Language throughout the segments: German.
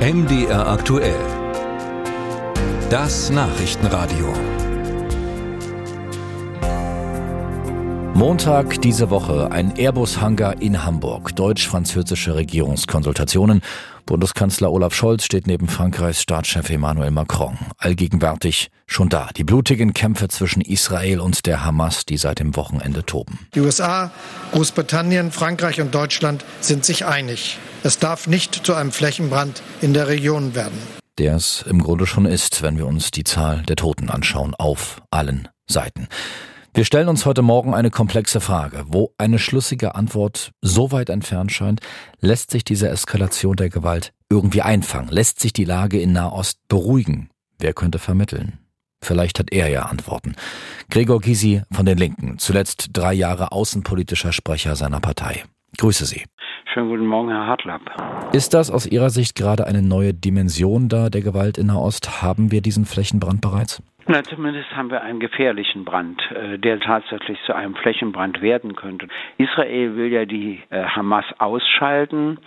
MDR aktuell. Das Nachrichtenradio. Montag diese Woche ein Airbus-Hangar in Hamburg. Deutsch-französische Regierungskonsultationen. Bundeskanzler Olaf Scholz steht neben Frankreichs Staatschef Emmanuel Macron. Allgegenwärtig schon da. Die blutigen Kämpfe zwischen Israel und der Hamas, die seit dem Wochenende toben. Die USA, Großbritannien, Frankreich und Deutschland sind sich einig. Es darf nicht zu einem Flächenbrand in der Region werden. Der es im Grunde schon ist, wenn wir uns die Zahl der Toten anschauen, auf allen Seiten. Wir stellen uns heute Morgen eine komplexe Frage. Wo eine schlüssige Antwort so weit entfernt scheint, lässt sich diese Eskalation der Gewalt irgendwie einfangen? Lässt sich die Lage in Nahost beruhigen? Wer könnte vermitteln? Vielleicht hat er ja Antworten. Gregor Gysi von den Linken, zuletzt drei Jahre außenpolitischer Sprecher seiner Partei. Grüße Sie. Schönen guten Morgen, Herr Hartlapp. Ist das aus Ihrer Sicht gerade eine neue Dimension da der Gewalt in Nahost? Haben wir diesen Flächenbrand bereits? Na, zumindest haben wir einen gefährlichen Brand, äh, der tatsächlich zu einem Flächenbrand werden könnte. Israel will ja die äh, Hamas ausschalten.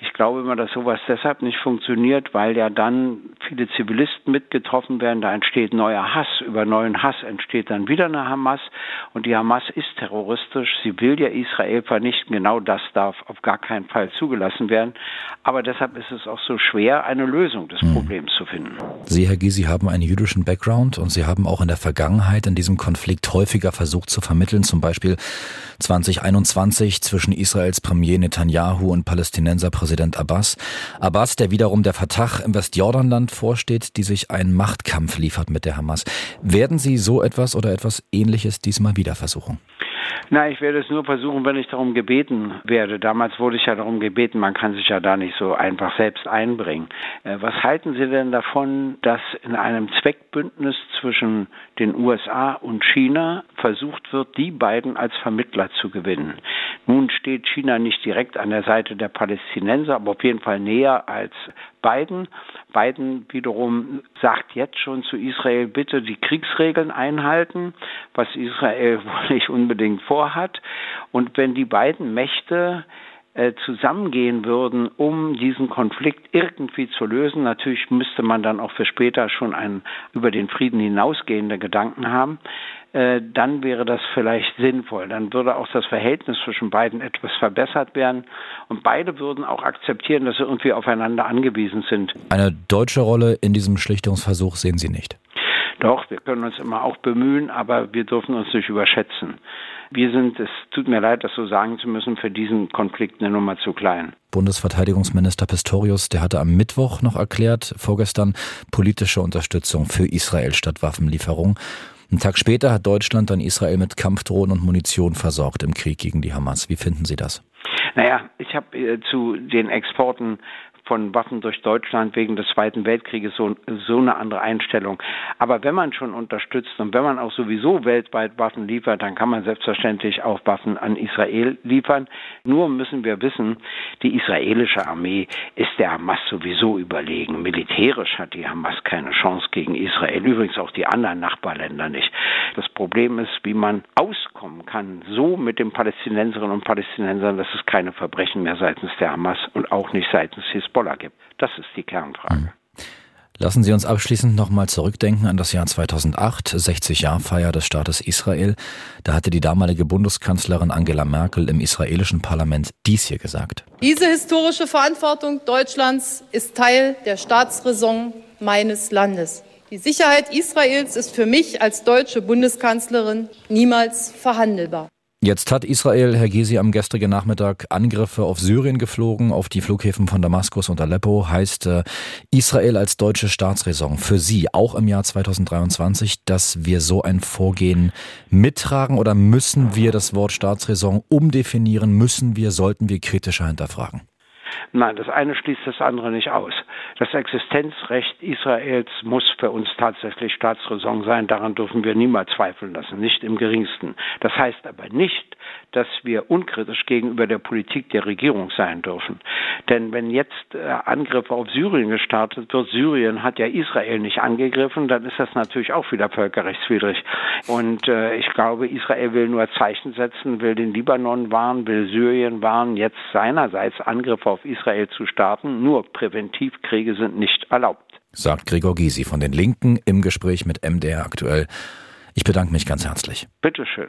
Ich glaube immer, dass sowas deshalb nicht funktioniert, weil ja dann viele Zivilisten mitgetroffen werden. Da entsteht neuer Hass. Über neuen Hass entsteht dann wieder eine Hamas. Und die Hamas ist terroristisch. Sie will ja Israel vernichten. Genau das darf auf gar keinen Fall zugelassen werden. Aber deshalb ist es auch so schwer, eine Lösung des hm. Problems zu finden. Sie, Herr Gysi, haben einen jüdischen Background und Sie haben auch in der Vergangenheit in diesem Konflikt häufiger versucht zu vermitteln. Zum Beispiel 2021 zwischen Israels Premier Netanyahu und Palästinenser Präsident Abbas. Abbas, der wiederum der Fatah im Westjordanland vorsteht, die sich einen Machtkampf liefert mit der Hamas. Werden Sie so etwas oder etwas Ähnliches diesmal wieder versuchen? Na, ich werde es nur versuchen, wenn ich darum gebeten werde. Damals wurde ich ja darum gebeten, man kann sich ja da nicht so einfach selbst einbringen. Äh, was halten Sie denn davon, dass in einem Zweckbündnis zwischen den USA und China versucht wird, die beiden als Vermittler zu gewinnen? Nun steht China nicht direkt an der Seite der Palästinenser, aber auf jeden Fall näher als Biden. Biden wiederum sagt jetzt schon zu Israel, bitte die Kriegsregeln einhalten, was Israel wohl nicht unbedingt vorhat. Und wenn die beiden Mächte äh, zusammengehen würden, um diesen Konflikt irgendwie zu lösen. Natürlich müsste man dann auch für später schon einen über den Frieden hinausgehende Gedanken haben. Äh, dann wäre das vielleicht sinnvoll. Dann würde auch das Verhältnis zwischen beiden etwas verbessert werden und beide würden auch akzeptieren, dass sie irgendwie aufeinander angewiesen sind. Eine deutsche Rolle in diesem Schlichtungsversuch sehen Sie nicht. Doch, wir können uns immer auch bemühen, aber wir dürfen uns nicht überschätzen. Wir sind, es tut mir leid, das so sagen zu müssen, für diesen Konflikt eine Nummer zu klein. Bundesverteidigungsminister Pistorius, der hatte am Mittwoch noch erklärt, vorgestern, politische Unterstützung für Israel statt Waffenlieferung. Einen Tag später hat Deutschland dann Israel mit Kampfdrohnen und Munition versorgt im Krieg gegen die Hamas. Wie finden Sie das? Naja, ich habe äh, zu den Exporten von Waffen durch Deutschland wegen des Zweiten Weltkrieges so, so eine andere Einstellung. Aber wenn man schon unterstützt und wenn man auch sowieso weltweit Waffen liefert, dann kann man selbstverständlich auch Waffen an Israel liefern. Nur müssen wir wissen, die israelische Armee ist der Hamas sowieso überlegen. Militärisch hat die Hamas keine Chance gegen Israel, übrigens auch die anderen Nachbarländer nicht. Das Problem ist, wie man auskommen kann, so mit den Palästinenserinnen und Palästinensern, dass es keine Verbrechen mehr seitens der Hamas und auch nicht seitens Hisbollah gibt. Das ist die Kernfrage. Mhm. Lassen Sie uns abschließend nochmal zurückdenken an das Jahr 2008, 60-Jahr-Feier des Staates Israel. Da hatte die damalige Bundeskanzlerin Angela Merkel im israelischen Parlament dies hier gesagt. Diese historische Verantwortung Deutschlands ist Teil der Staatsräson meines Landes. Die Sicherheit Israels ist für mich als deutsche Bundeskanzlerin niemals verhandelbar. Jetzt hat Israel, Herr Gysi, am gestrigen Nachmittag Angriffe auf Syrien geflogen, auf die Flughäfen von Damaskus und Aleppo. Heißt äh, Israel als deutsche Staatsräson für Sie auch im Jahr 2023, dass wir so ein Vorgehen mittragen oder müssen wir das Wort Staatsräson umdefinieren? Müssen wir, sollten wir kritischer hinterfragen? Nein, das eine schließt das andere nicht aus. Das Existenzrecht Israels muss für uns tatsächlich Staatsräson sein. Daran dürfen wir niemals zweifeln lassen, nicht im geringsten. Das heißt aber nicht, dass wir unkritisch gegenüber der Politik der Regierung sein dürfen. Denn wenn jetzt äh, Angriffe auf Syrien gestartet wird, Syrien hat ja Israel nicht angegriffen, dann ist das natürlich auch wieder völkerrechtswidrig. Und äh, ich glaube, Israel will nur Zeichen setzen, will den Libanon warnen, will Syrien warnen, jetzt seinerseits Angriffe auf Israel zu starten, nur präventiv Kriege sind nicht erlaubt. Sagt Gregor Gysi von den Linken im Gespräch mit MDR aktuell. Ich bedanke mich ganz herzlich. Bitteschön.